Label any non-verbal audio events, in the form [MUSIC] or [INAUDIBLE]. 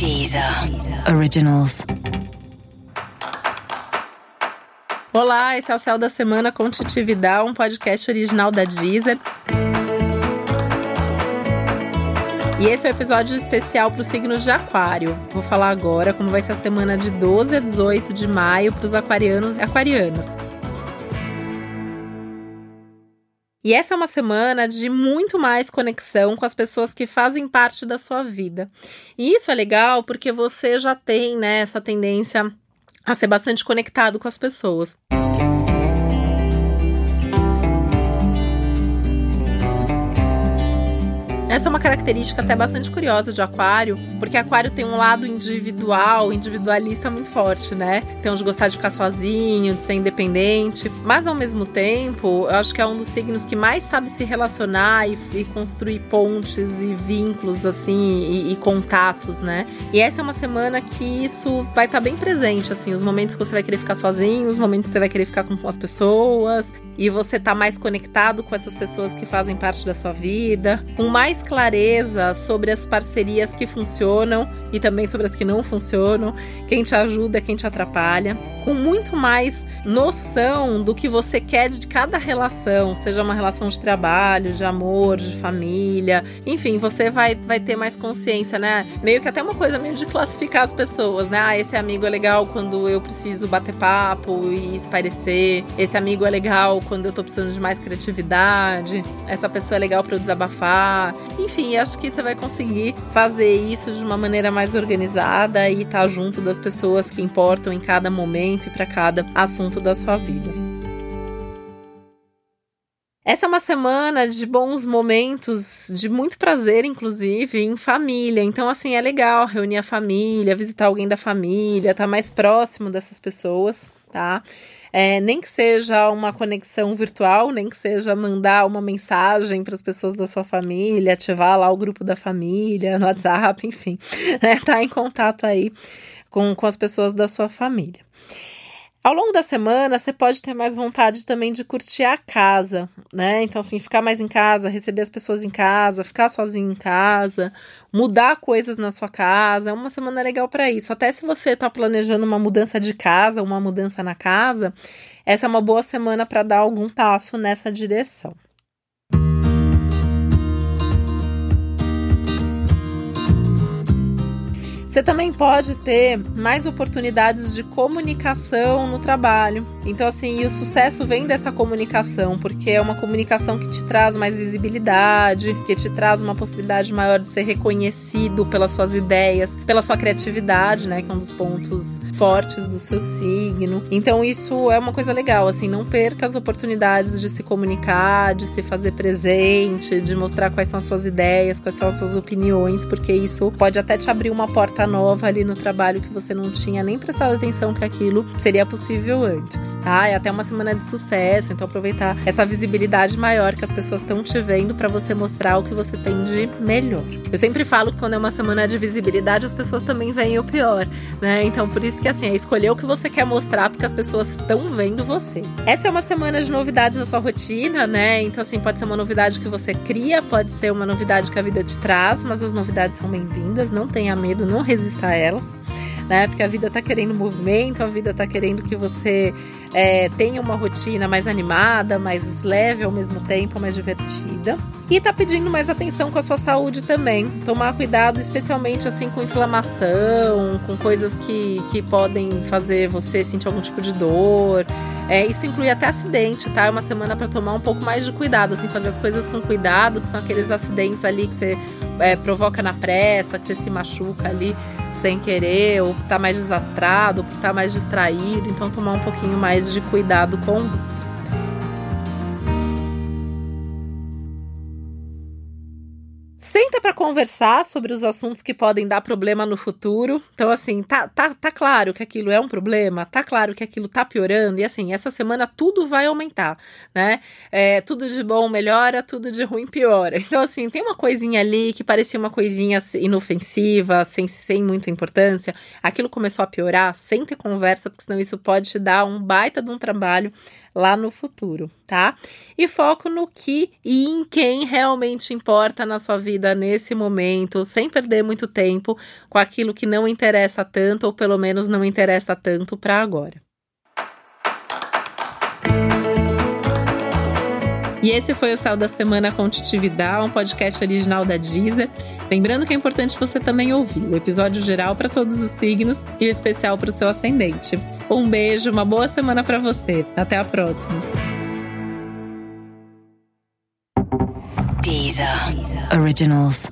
Deezer Originals. Olá, esse é o Céu da Semana com Titi Vidal, um podcast original da Deezer. E esse é o um episódio especial para o signo de Aquário. Vou falar agora como vai ser a semana de 12 a 18 de maio para os aquarianos e aquarianas. E essa é uma semana de muito mais conexão com as pessoas que fazem parte da sua vida. E isso é legal porque você já tem né, essa tendência a ser bastante conectado com as pessoas. Essa é uma característica até bastante curiosa de Aquário, porque Aquário tem um lado individual, individualista muito forte, né? Tem de gostar de ficar sozinho, de ser independente, mas ao mesmo tempo, eu acho que é um dos signos que mais sabe se relacionar e, e construir pontes e vínculos, assim, e, e, contatos, né? E essa é uma semana que isso vai estar tá bem presente, assim, os momentos que você vai querer ficar sozinho, os momentos que você vai querer ficar com as pessoas, e você tá mais conectado com essas pessoas que fazem parte da sua vida, com mais clareza sobre as parcerias que funcionam e também sobre as que não funcionam, quem te ajuda, quem te atrapalha, com muito mais noção do que você quer de cada relação, seja uma relação de trabalho, de amor, de família, enfim, você vai, vai ter mais consciência, né? Meio que até uma coisa meio de classificar as pessoas, né? Ah, esse amigo é legal quando eu preciso bater papo e esparecer, esse amigo é legal quando eu tô precisando de mais criatividade, essa pessoa é legal para eu desabafar. Enfim, acho que você vai conseguir fazer isso de uma maneira mais organizada e estar tá junto das pessoas que importam em cada momento e para cada assunto da sua vida. Essa é uma semana de bons momentos, de muito prazer, inclusive, em família. Então, assim, é legal reunir a família, visitar alguém da família, estar tá mais próximo dessas pessoas, tá? É, nem que seja uma conexão virtual, nem que seja mandar uma mensagem para as pessoas da sua família, ativar lá o grupo da família no WhatsApp, [LAUGHS] enfim, né? Tá em contato aí com, com as pessoas da sua família. Ao longo da semana, você pode ter mais vontade também de curtir a casa, né? Então, assim, ficar mais em casa, receber as pessoas em casa, ficar sozinho em casa, mudar coisas na sua casa. É uma semana legal para isso. Até se você está planejando uma mudança de casa, uma mudança na casa, essa é uma boa semana para dar algum passo nessa direção. Você também pode ter mais oportunidades de comunicação no trabalho. Então, assim, o sucesso vem dessa comunicação, porque é uma comunicação que te traz mais visibilidade, que te traz uma possibilidade maior de ser reconhecido pelas suas ideias, pela sua criatividade, né? Que é um dos pontos fortes do seu signo. Então, isso é uma coisa legal, assim, não perca as oportunidades de se comunicar, de se fazer presente, de mostrar quais são as suas ideias, quais são as suas opiniões, porque isso pode até te abrir uma porta nova ali no trabalho que você não tinha nem prestado atenção que aquilo seria possível antes. Ah, é até uma semana de sucesso, então aproveitar essa visibilidade maior que as pessoas estão te vendo para você mostrar o que você tem de melhor. Eu sempre falo que quando é uma semana de visibilidade, as pessoas também veem o pior, né? Então por isso que assim, é escolher o que você quer mostrar porque as pessoas estão vendo você. Essa é uma semana de novidades na sua rotina, né? Então assim, pode ser uma novidade que você cria, pode ser uma novidade que a vida te traz, mas as novidades são bem-vindas, não tenha medo, não resista a elas, né? Porque a vida tá querendo movimento, a vida tá querendo que você é, tenha uma rotina mais animada, mais leve ao mesmo tempo, mais divertida. E tá pedindo mais atenção com a sua saúde também. Tomar cuidado, especialmente assim com inflamação, com coisas que, que podem fazer você sentir algum tipo de dor. É, isso inclui até acidente, tá? É uma semana para tomar um pouco mais de cuidado, assim, fazer as coisas com cuidado, que são aqueles acidentes ali que você é, provoca na pressa, que você se machuca ali sem querer, ou tá mais desastrado, ou tá mais distraído, então tomar um pouquinho mais de cuidado com isso. Conversar sobre os assuntos que podem dar problema no futuro. Então, assim, tá, tá, tá claro que aquilo é um problema, tá claro que aquilo tá piorando, e assim, essa semana tudo vai aumentar, né? É, tudo de bom melhora, tudo de ruim piora. Então, assim, tem uma coisinha ali que parecia uma coisinha inofensiva, sem, sem muita importância. Aquilo começou a piorar, sem ter conversa, porque senão isso pode te dar um baita de um trabalho lá no futuro, tá? E foco no que e em quem realmente importa na sua vida nesse esse momento, sem perder muito tempo com aquilo que não interessa tanto, ou pelo menos não interessa tanto para agora. E esse foi o Céu da Semana com Titividade, um podcast original da Deezer. Lembrando que é importante você também ouvir o episódio geral para todos os signos e o especial para o seu ascendente. Um beijo, uma boa semana para você. Até a próxima. Deezer. Deezer. Originals.